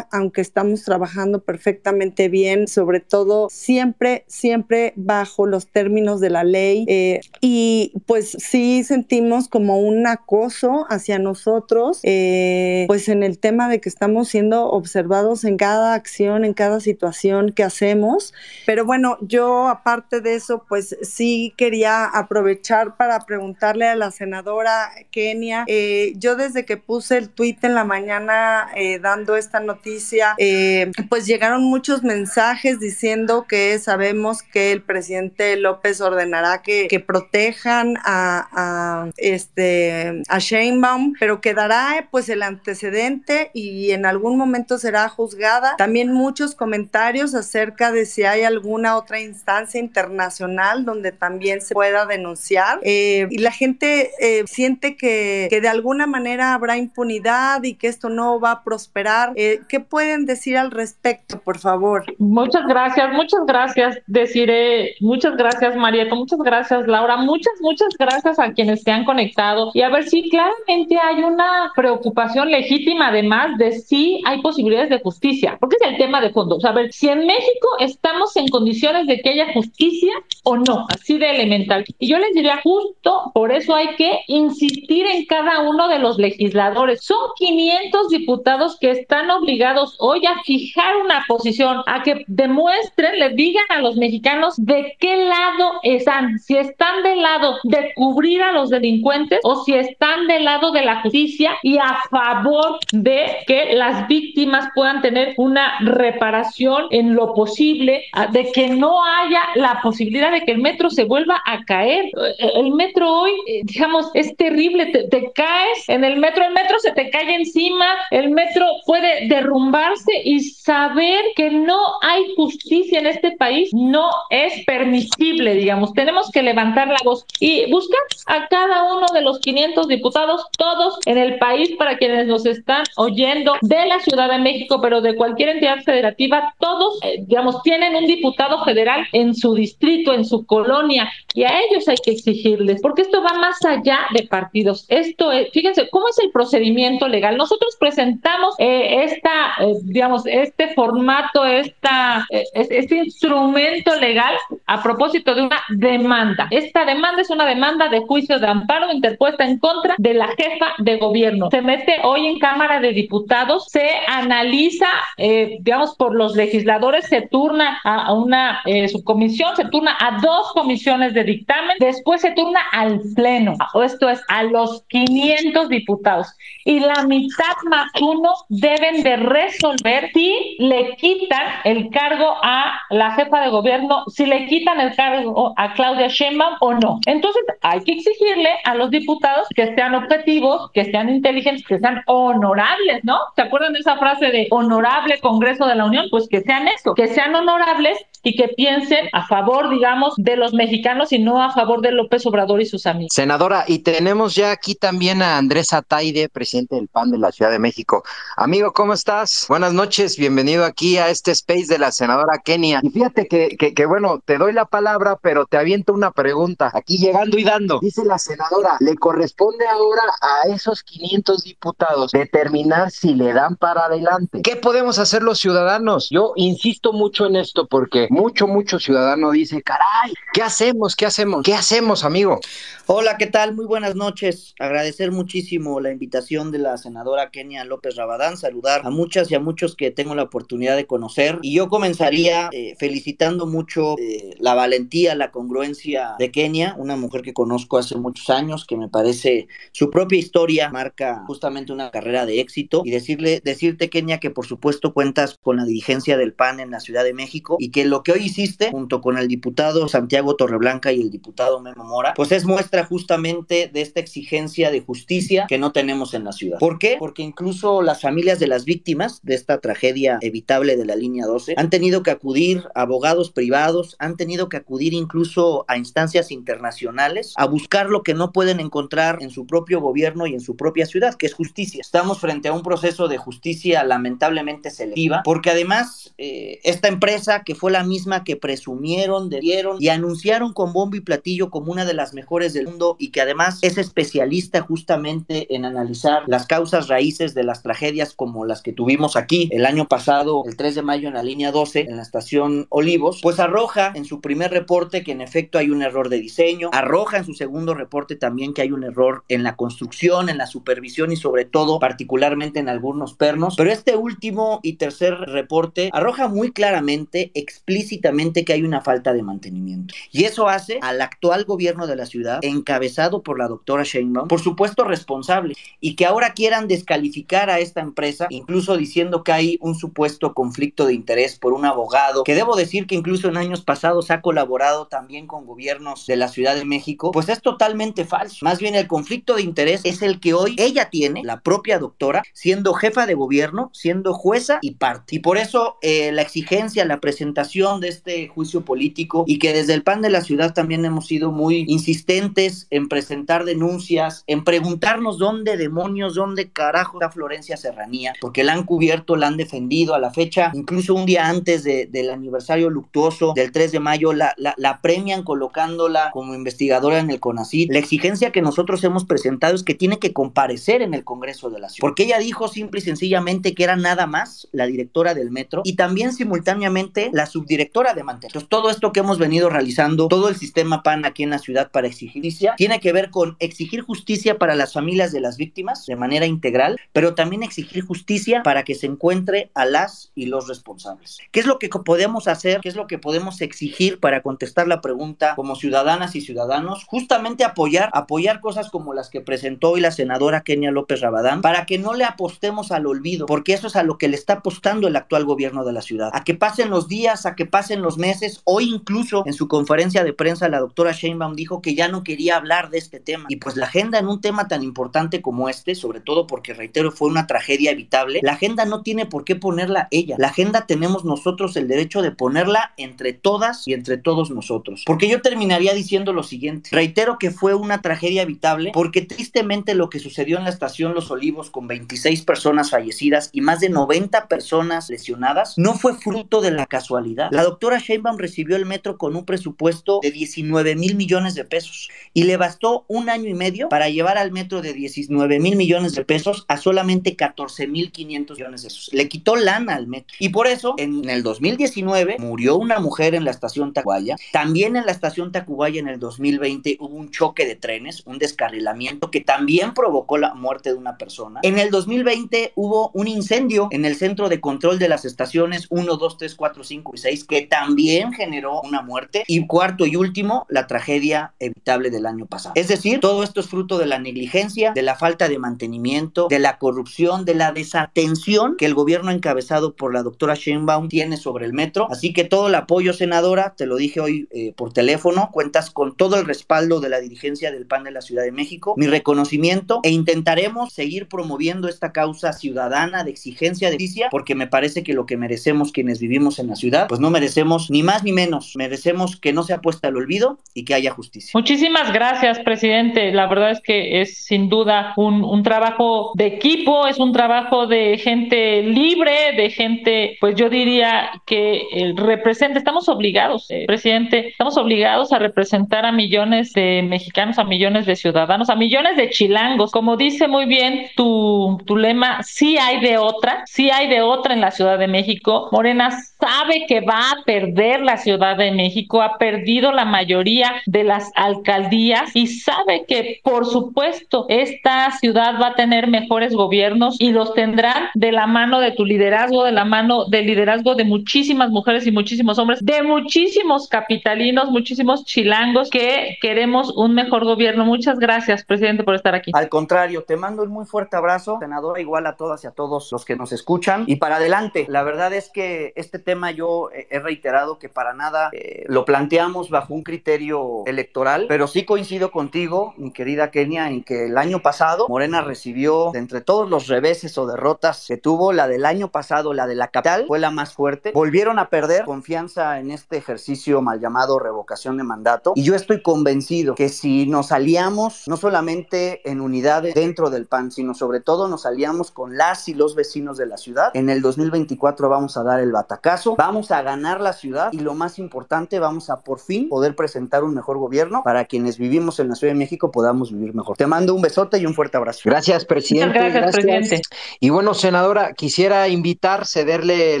aunque estamos trabajando perfectamente bien, sobre todo siempre, siempre bajo los términos de la ley. eh, y pues sí sentimos como un acoso hacia nosotros, eh, pues en el tema de que estamos siendo observados en cada acción, en cada situación que hacemos. Pero bueno, yo aparte de eso, pues sí quería aprovechar para preguntarle a la senadora Kenia, eh, yo desde que puse el tuit en la mañana eh, dando esta noticia, eh, pues llegaron muchos mensajes diciendo que sabemos que el presidente López ordenará que, que protejan a, a, este, a Sheinbaum, pero quedará eh, pues el antecedente y en algún momento será juzgada. También muchos comentarios acerca de si hay alguna otra instancia internacional donde también se pueda denunciar. Eh, y la gente eh, siente que, que, de alguna manera habrá impunidad y que esto no va a prosperar. Eh, ¿Qué pueden decir al respecto, por favor? Muchas gracias, muchas gracias, deciré, muchas gracias, Marieto, muchas gracias, Laura, muchas, muchas gracias a quienes se han conectado. Y a ver si claramente hay una preocupación legítima, además de si hay posibilidades de justicia, porque es el tema de fondo. O sea, a ver, si en México estamos en condiciones de que haya justicia o no, así de elemental. Y yo les diría, justo por eso hay que insistir en cada uno de los legisladores. Son 500 diputados que están obligados hoy a fijar una posición, a que demuestren, le digan a los mexicanos de qué lado están, si están del lado de cubrir a los delincuentes o si están del lado de la justicia y a favor de que las víctimas puedan tener una reparación en lo posible, de que no haya la posibilidad de que el metro se vuelva a caer. El metro hoy, digamos, es terrible, te, te caes en el metro, el metro se te cae encima, el metro puede derrumbarse y saber que no hay justicia en este país no es permisible, digamos. Tenemos que levantar la voz y buscar a cada uno de los 500 diputados, todos en el país, para quienes nos están oyendo de la Ciudad de México, pero de cualquier entidad federativa, todos, eh, digamos, tienen un diputado federal en su distrito, en su colonia, y a ellos hay que exigirles, porque esto va más allá de partidos. Esto es, fíjense, ¿cómo es el procedimiento legal? Nosotros presentamos eh, esta, eh, digamos, este formato, esta, eh, este instrumento legal a propósito de una demanda. Esta demanda es una demanda de juicio de amparo interpuesta en contra de la jefa de gobierno. Se mete hoy en Cámara de Diputados, se analiza, eh, digamos, por los legisladores, se turna a, una eh, subcomisión, se turna a dos comisiones de dictamen, después se turna al Pleno, esto es a los 500 diputados, y la mitad más uno deben de resolver si le quitan el cargo a la jefa de gobierno, si le quitan el cargo a Claudia Sheinbaum o no. Entonces hay que exigirle a los diputados que sean objetivos, que sean inteligentes, que sean honorables, ¿no? ¿Se acuerdan de esa frase de honorable Congreso de la Unión? Pues que sean eso, que sean honorables y que piensen a favor, digamos, de los mexicanos y no a favor de López Obrador y sus amigos. Senadora, y tenemos ya aquí también a Andrés Ataide, presidente del PAN de la Ciudad de México. Amigo, ¿cómo estás? Buenas noches, bienvenido aquí a este space de la senadora Kenia. Y fíjate que, que, que bueno, te doy la palabra, pero te aviento una pregunta. Aquí llegando y dando. Dice la senadora, le corresponde ahora a esos 500 diputados determinar si le dan para adelante. ¿Qué podemos hacer los ciudadanos? Yo insisto mucho en esto porque mucho, mucho ciudadano dice, caray, ¿qué hacemos? ¿Qué hacemos? ¿Qué hacemos, amigo? Hola, ¿qué tal? Muy buenas noches. Agradecer muchísimo la invitación de la senadora Kenia López Rabadán, saludar a muchas y a muchos que tengo la oportunidad de conocer. Y yo comenzaría eh, felicitando mucho eh, la valentía, la congruencia de Kenia, una mujer que conozco hace muchos años, que me parece su propia historia marca justamente una carrera de éxito. Y decirle, decirte, Kenia, que por supuesto cuentas con la dirigencia del PAN en la Ciudad de México y que lo que hoy hiciste, junto con el diputado Santiago Torreblanca y el diputado Memo Mora, pues es muestra justamente de esta exigencia de justicia que no tenemos en la ciudad. ¿Por qué? Porque incluso las familias de las víctimas de esta tragedia evitable de la línea 12 han tenido que acudir a abogados privados, han tenido que acudir incluso a instancias internacionales a buscar lo que no pueden encontrar en su propio gobierno y en su propia ciudad, que es justicia. Estamos frente a un proceso de justicia lamentablemente selectiva, porque además eh, esta empresa que fue la misma que presumieron, debieron y anunciaron con bombo y platillo como una de las mejores del mundo y que además es especialista justamente en analizar las causas raíces de las tragedias como las que tuvimos aquí el año pasado, el 3 de mayo en la línea 12, en la estación Olivos, pues arroja en su primer reporte que en efecto hay un error de diseño, arroja en su segundo reporte también que hay un error en la construcción, en la supervisión y sobre todo particularmente en algunos pernos, pero este último y tercer reporte arroja muy claramente, explícitamente que hay una falta de mantenimiento. Y eso hace al actual gobierno de la ciudad en encabezado por la doctora Sheinbaum, por supuesto responsable, y que ahora quieran descalificar a esta empresa, incluso diciendo que hay un supuesto conflicto de interés por un abogado, que debo decir que incluso en años pasados ha colaborado también con gobiernos de la Ciudad de México, pues es totalmente falso. Más bien el conflicto de interés es el que hoy ella tiene, la propia doctora, siendo jefa de gobierno, siendo jueza y parte. Y por eso eh, la exigencia, la presentación de este juicio político y que desde el PAN de la ciudad también hemos sido muy insistentes en presentar denuncias, en preguntarnos dónde demonios, dónde carajo está Florencia Serranía, porque la han cubierto, la han defendido a la fecha, incluso un día antes del aniversario luctuoso del 3 de mayo, la, la, premian colocándola como investigadora en el CONACYT. La exigencia que nosotros hemos presentado es que tiene que comparecer en el Congreso de la Ciudad, porque ella dijo simple y sencillamente que era nada más la directora del metro y también simultáneamente la subdirectora de Mantel. Entonces, todo esto que hemos venido realizando, todo el sistema PAN aquí en la ciudad para exigir tiene que ver con exigir justicia para las familias de las víctimas de manera integral, pero también exigir justicia para que se encuentre a las y los responsables. ¿Qué es lo que podemos hacer? ¿Qué es lo que podemos exigir para contestar la pregunta como ciudadanas y ciudadanos? Justamente apoyar, apoyar cosas como las que presentó hoy la senadora Kenia López Rabadán para que no le apostemos al olvido, porque eso es a lo que le está apostando el actual gobierno de la ciudad. A que pasen los días, a que pasen los meses. Hoy incluso en su conferencia de prensa la doctora Sheinbaum dijo que ya no quería hablar de este tema. Y pues la agenda en un tema tan importante como este, sobre todo porque, reitero, fue una tragedia evitable, la agenda no tiene por qué ponerla ella. La agenda tenemos nosotros el derecho de ponerla entre todas y entre todos nosotros. Porque yo terminaría diciendo lo siguiente. Reitero que fue una tragedia evitable porque tristemente lo que sucedió en la estación Los Olivos con 26 personas fallecidas y más de 90 personas lesionadas no fue fruto de la casualidad. La doctora Sheinbaum recibió el metro con un presupuesto de 19 mil millones de pesos y le bastó un año y medio para llevar al metro de 19 mil millones de pesos a solamente 14 mil 500 millones de pesos. Le quitó lana al metro. Y por eso, en el 2019, murió una mujer en la estación Tacubaya. También en la estación Tacubaya en el 2020 hubo un choque de trenes, un descarrilamiento que también provocó la muerte de una persona. En el 2020 hubo un incendio en el centro de control de las estaciones 1, 2, 3, 4, 5 y 6 que también generó una muerte. Y cuarto y último, la tragedia evitable de la año pasado. Es decir, todo esto es fruto de la negligencia, de la falta de mantenimiento, de la corrupción, de la desatención que el gobierno encabezado por la doctora Sheinbaum tiene sobre el metro. Así que todo el apoyo, senadora, te lo dije hoy eh, por teléfono, cuentas con todo el respaldo de la dirigencia del PAN de la Ciudad de México, mi reconocimiento e intentaremos seguir promoviendo esta causa ciudadana de exigencia de justicia, porque me parece que lo que merecemos quienes vivimos en la ciudad, pues no merecemos ni más ni menos, merecemos que no se apuesta al olvido y que haya justicia. Muchísimas gracias presidente. La verdad es que es sin duda un, un, trabajo de equipo, es un trabajo de gente libre, de gente, pues yo diría que eh, representa, estamos obligados, eh, presidente, estamos obligados a representar a millones de mexicanos, a millones de ciudadanos, a millones de chilangos. Como dice muy bien tu, tu lema, sí hay de otra, sí hay de otra en la Ciudad de México. Morena sabe que va a perder la Ciudad de México, ha perdido la mayoría de las alcaldías y sabe que, por supuesto, esta ciudad va a tener mejores gobiernos y los tendrán de la mano de tu liderazgo, de la mano del liderazgo de muchísimas mujeres y muchísimos hombres, de muchísimos capitalinos, muchísimos chilangos que queremos un mejor gobierno. Muchas gracias, presidente, por estar aquí. Al contrario, te mando un muy fuerte abrazo, senadora, igual a todas y a todos los que nos escuchan. Y para adelante, la verdad es que este tema yo he reiterado que para nada eh, lo planteamos bajo un criterio electoral, pero sí coincido contigo, mi querida Kenia, en que el año pasado Morena recibió, entre todos los reveses o derrotas que tuvo, la del año pasado, la de la capital, fue la más fuerte. Volvieron a perder confianza en este ejercicio mal llamado revocación de mandato. Y yo estoy convencido que si nos aliamos, no solamente en unidades dentro del PAN, sino sobre todo nos aliamos con las y los vecinos de la ciudad, en el 2024 vamos a dar el batacazo, vamos a ganar la ciudad y lo más importante, vamos a por fin poder presentar un mejor gobierno para quienes vivimos en la Ciudad de México podamos vivir mejor. Te mando un besote y un fuerte abrazo. Gracias, presidente. Gracias, presidente. Y bueno, senadora, quisiera invitar, cederle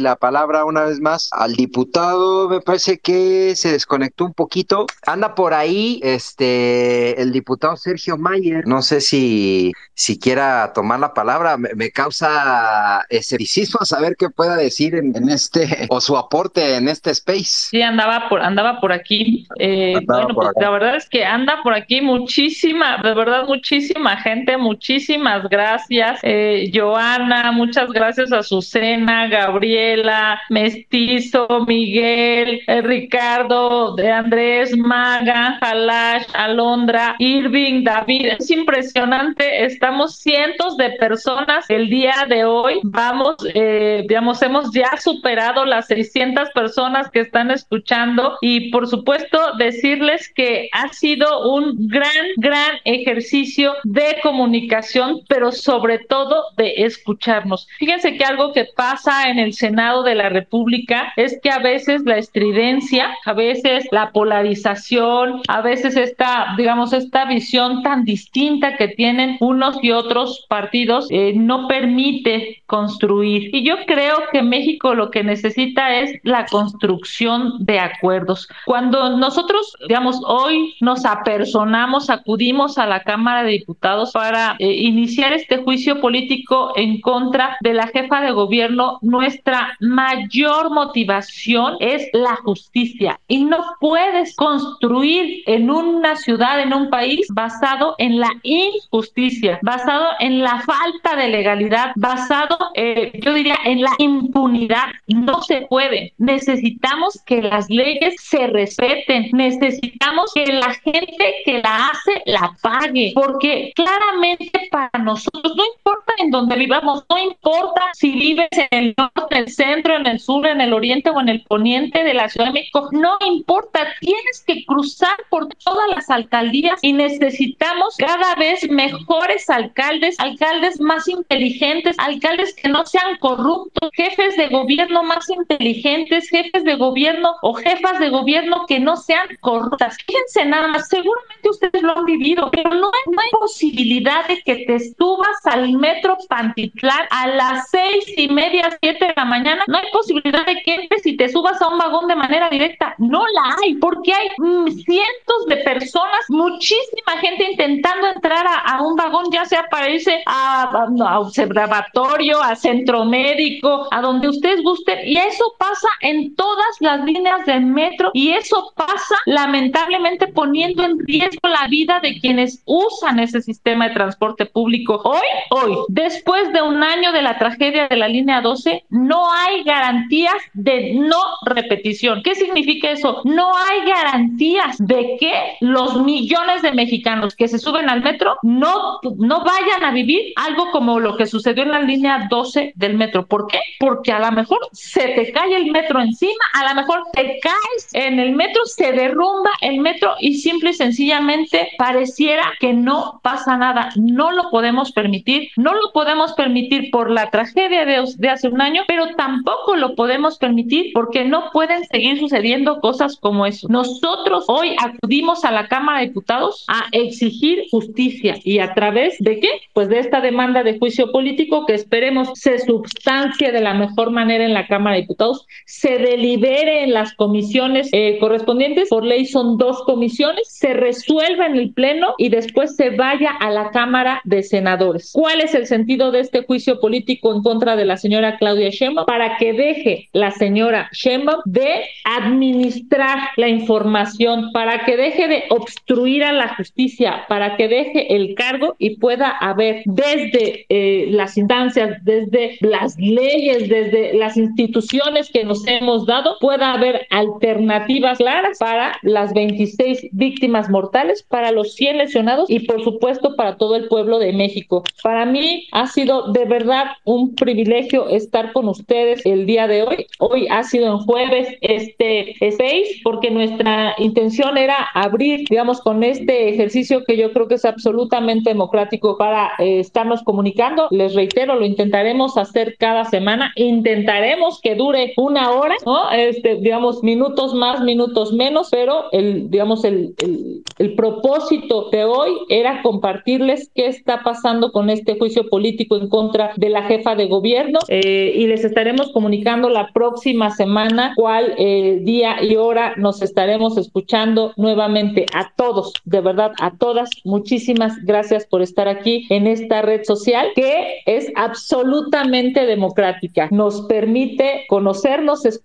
la palabra una vez más al diputado, me parece que se desconectó un poquito. Anda por ahí este el diputado Sergio Mayer, no sé si si quiera tomar la palabra, me, causa escepticismo saber qué pueda decir en, este o su aporte en este space. Sí, andaba por andaba por aquí. Eh, bueno, pues la verdad es que anda por aquí muchísima, de verdad muchísima gente, muchísimas gracias. Eh, Joana, muchas gracias a Azucena, Gabriela, Mestizo, Miguel, eh, Ricardo, de Andrés, Maga, Jalash, Alondra, Irving, David. Es impresionante, estamos cientos de personas el día de hoy. Vamos, eh, digamos, hemos ya superado las 600 personas que están escuchando y por supuesto decirles que ha sido un gran, gran ejercicio de comunicación, pero sobre todo de escucharnos. Fíjense que algo que pasa en el Senado de la República es que a veces la estridencia, a veces la polarización, a veces esta, digamos, esta visión tan distinta que tienen unos y otros partidos eh, no permite construir. Y yo creo que México lo que necesita es la construcción de acuerdos. Cuando nosotros, digamos, hoy nos apersonamos, acudimos a la Cámara de Diputados para eh, iniciar este juicio político en contra de la jefa de gobierno, nuestra mayor motivación es la justicia. Y no puedes construir en una ciudad, en un país, basado en la injusticia, basado en la falta de legalidad, basado, eh, yo diría, en la impunidad. No se puede. Necesitamos que las leyes se respeten. Necesitamos que la gente que la hace la pague. Porque claramente para nosotros, no importa en dónde vivamos, no importa si vives en el norte, en el centro, en el sur, en el oriente o en el poniente de la Ciudad de México, no importa, tienes que cruzar por todas las alcaldías y necesitamos cada vez mejores alcaldes, alcaldes más inteligentes, alcaldes que no sean corruptos, jefes de gobierno más inteligentes, jefes de gobierno o jefas de gobierno que no sean corruptas. Fíjense nada más, seguramente ustedes lo han vivido, pero no, no hay posibilidad de que te subas al metro Pantitlán a las seis y media, siete de la mañana, no hay posibilidad de que si te subas a un vagón de manera directa, no la hay, porque hay mm, cientos de personas, muchísima gente intentando entrar a, un vagón, ya sea para irse a, a, observatorio, a centro médico, a donde ustedes gusten, y eso pasa en todas las líneas del metro, y eso pasa lamentablemente poniendo en riesgo la vida de quienes usan ese sistema de transporte público. Hoy, hoy, después de un año de la tragedia de la línea 12, no hay garantías de no repetición. ¿Qué significa eso? No hay garantías de que los millones de mexicanos que se suben al metro no, no vayan a vivir algo como lo que sucedió en la línea 12 del metro. ¿Por qué? Porque a lo mejor se te cae el metro encima, a lo mejor te caes en el metro, se derrumba el metro y simple y sencillamente pareciera que no pasa nada. No lo podemos permitir, no lo podemos permitir por la tragedia de, de hace un año, pero tampoco lo podemos permitir porque no pueden seguir sucediendo cosas como eso. Nosotros hoy acudimos a la Cámara de Diputados a exigir justicia y a través de qué? Pues de esta demanda de juicio político que esperemos se substancie de la mejor manera en la Cámara de Diputados, se delibere en las comisiones eh, correspondientes, por ley son dos comisiones, se resuelva en el Pleno y después se vaya a la Cámara de Senadores. ¿Cuál es el sentido de este juicio político en contra de la señora Claudia Sheinbaum? Para que deje la señora Sheinbaum de administrar la información, para que deje de obstruir a la justicia, para que deje el cargo y pueda haber desde eh, las instancias, desde las leyes, desde las instituciones que nos hemos dado, pueda haber alternativas claras para las 26 víctimas mortales, para los 100 lesionados y por supuesto para todo el pueblo de México. Para mí ha sido de verdad un privilegio estar con ustedes el día de hoy. Hoy ha sido en jueves este space porque nuestra intención era abrir, digamos, con este ejercicio que yo creo que es absolutamente democrático para eh, estarnos comunicando. Les reitero, lo intentaremos hacer cada semana. Intentaremos que dure una hora, ¿no? Este, digamos, minutos más, minutos menos, pero el, digamos, el, el, el propósito de hoy era compartirles qué está pasando con este juicio político en contra de la jefa de gobierno eh, y les estaremos comunicando la próxima semana cuál eh, día y hora nos estaremos escuchando nuevamente a todos, de verdad, a todas. Muchísimas gracias por estar aquí en esta red social que es absolutamente democrática. Nos permite conocernos, escucharnos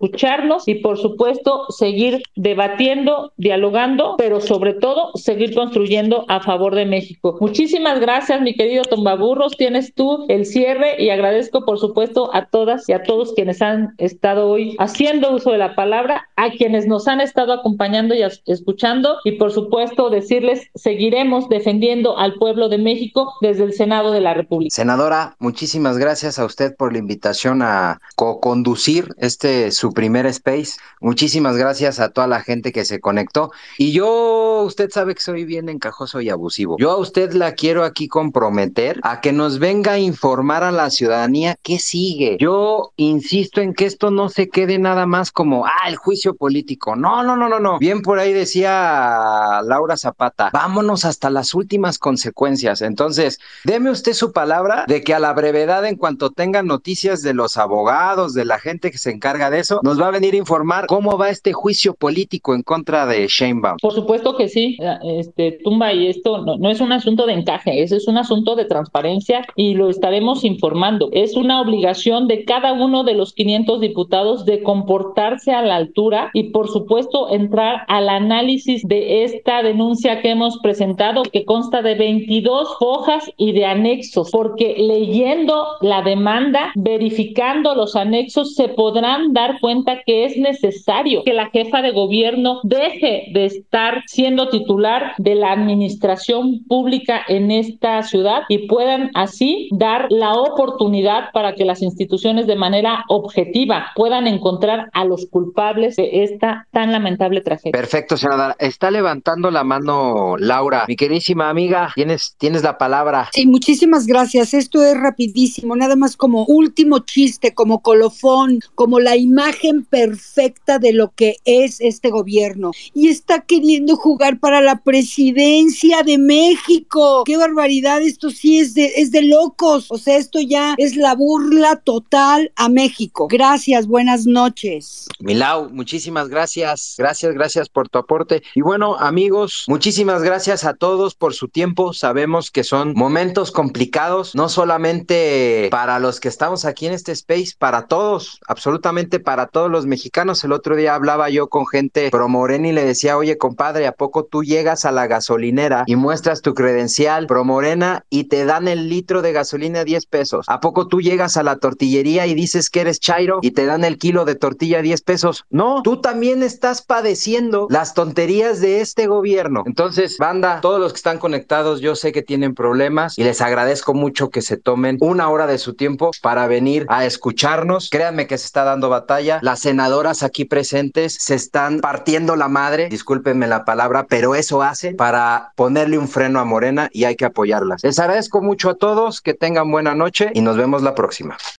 y por supuesto seguir debatiendo, dialogando, pero sobre todo seguir construyendo a favor de México. Muchísimas gracias, mi querido Tombaburros. Tienes tú el cierre y agradezco por supuesto a todas y a todos quienes han estado hoy haciendo uso de la palabra, a quienes nos han estado acompañando y escuchando y por supuesto decirles seguiremos defendiendo al pueblo de México desde el Senado de la República. Senadora, muchísimas gracias a usted por la invitación a co-conducir este primer space. Muchísimas gracias a toda la gente que se conectó. Y yo, usted sabe que soy bien encajoso y abusivo. Yo a usted la quiero aquí comprometer a que nos venga a informar a la ciudadanía qué sigue. Yo insisto en que esto no se quede nada más como, ah, el juicio político. No, no, no, no, no. Bien por ahí decía Laura Zapata, vámonos hasta las últimas consecuencias. Entonces, deme usted su palabra de que a la brevedad, en cuanto tengan noticias de los abogados, de la gente que se encarga de eso, nos va a venir a informar cómo va este juicio político en contra de Sheinbaum. Por supuesto que sí, este tumba y esto no, no es un asunto de encaje, ese es un asunto de transparencia y lo estaremos informando. Es una obligación de cada uno de los 500 diputados de comportarse a la altura y por supuesto entrar al análisis de esta denuncia que hemos presentado que consta de 22 hojas y de anexos, porque leyendo la demanda, verificando los anexos, se podrán dar cuenta que es necesario que la jefa de gobierno deje de estar siendo titular de la administración pública en esta ciudad y puedan así dar la oportunidad para que las instituciones de manera objetiva puedan encontrar a los culpables de esta tan lamentable tragedia. Perfecto, senadora. Está levantando la mano Laura. Mi queridísima amiga, tienes, tienes la palabra. Sí, muchísimas gracias. Esto es rapidísimo, nada más como último chiste, como colofón, como la imagen perfecta de lo que es este gobierno. Y está queriendo jugar para la presidencia de México. Qué barbaridad, esto sí es de, es de locos. O sea, esto ya es la burla total a México. Gracias, buenas noches. Milau, muchísimas gracias. Gracias, gracias por tu aporte. Y bueno, amigos, muchísimas gracias a todos por su tiempo. Sabemos que son momentos complicados, no solamente para los que estamos aquí en este space, para todos, absolutamente para todos los mexicanos. El otro día hablaba yo con gente pro Morena y le decía, oye, compadre, ¿a poco tú llegas a la gasolinera y muestras tu credencial pro Morena y te dan el litro de gasolina a 10 pesos? ¿A poco tú llegas a la tortillería y dices que eres Chairo y te dan el kilo de tortilla a 10 pesos? No, tú también estás padeciendo las tonterías de este gobierno. Entonces, banda, todos los que están conectados, yo sé que tienen problemas y les agradezco mucho que se tomen una hora de su tiempo para venir a escucharnos. Créanme que se está dando batalla. Las senadoras aquí presentes se están partiendo la madre, discúlpenme la palabra, pero eso hace para ponerle un freno a Morena y hay que apoyarlas. Les agradezco mucho a todos, que tengan buena noche y nos vemos la próxima.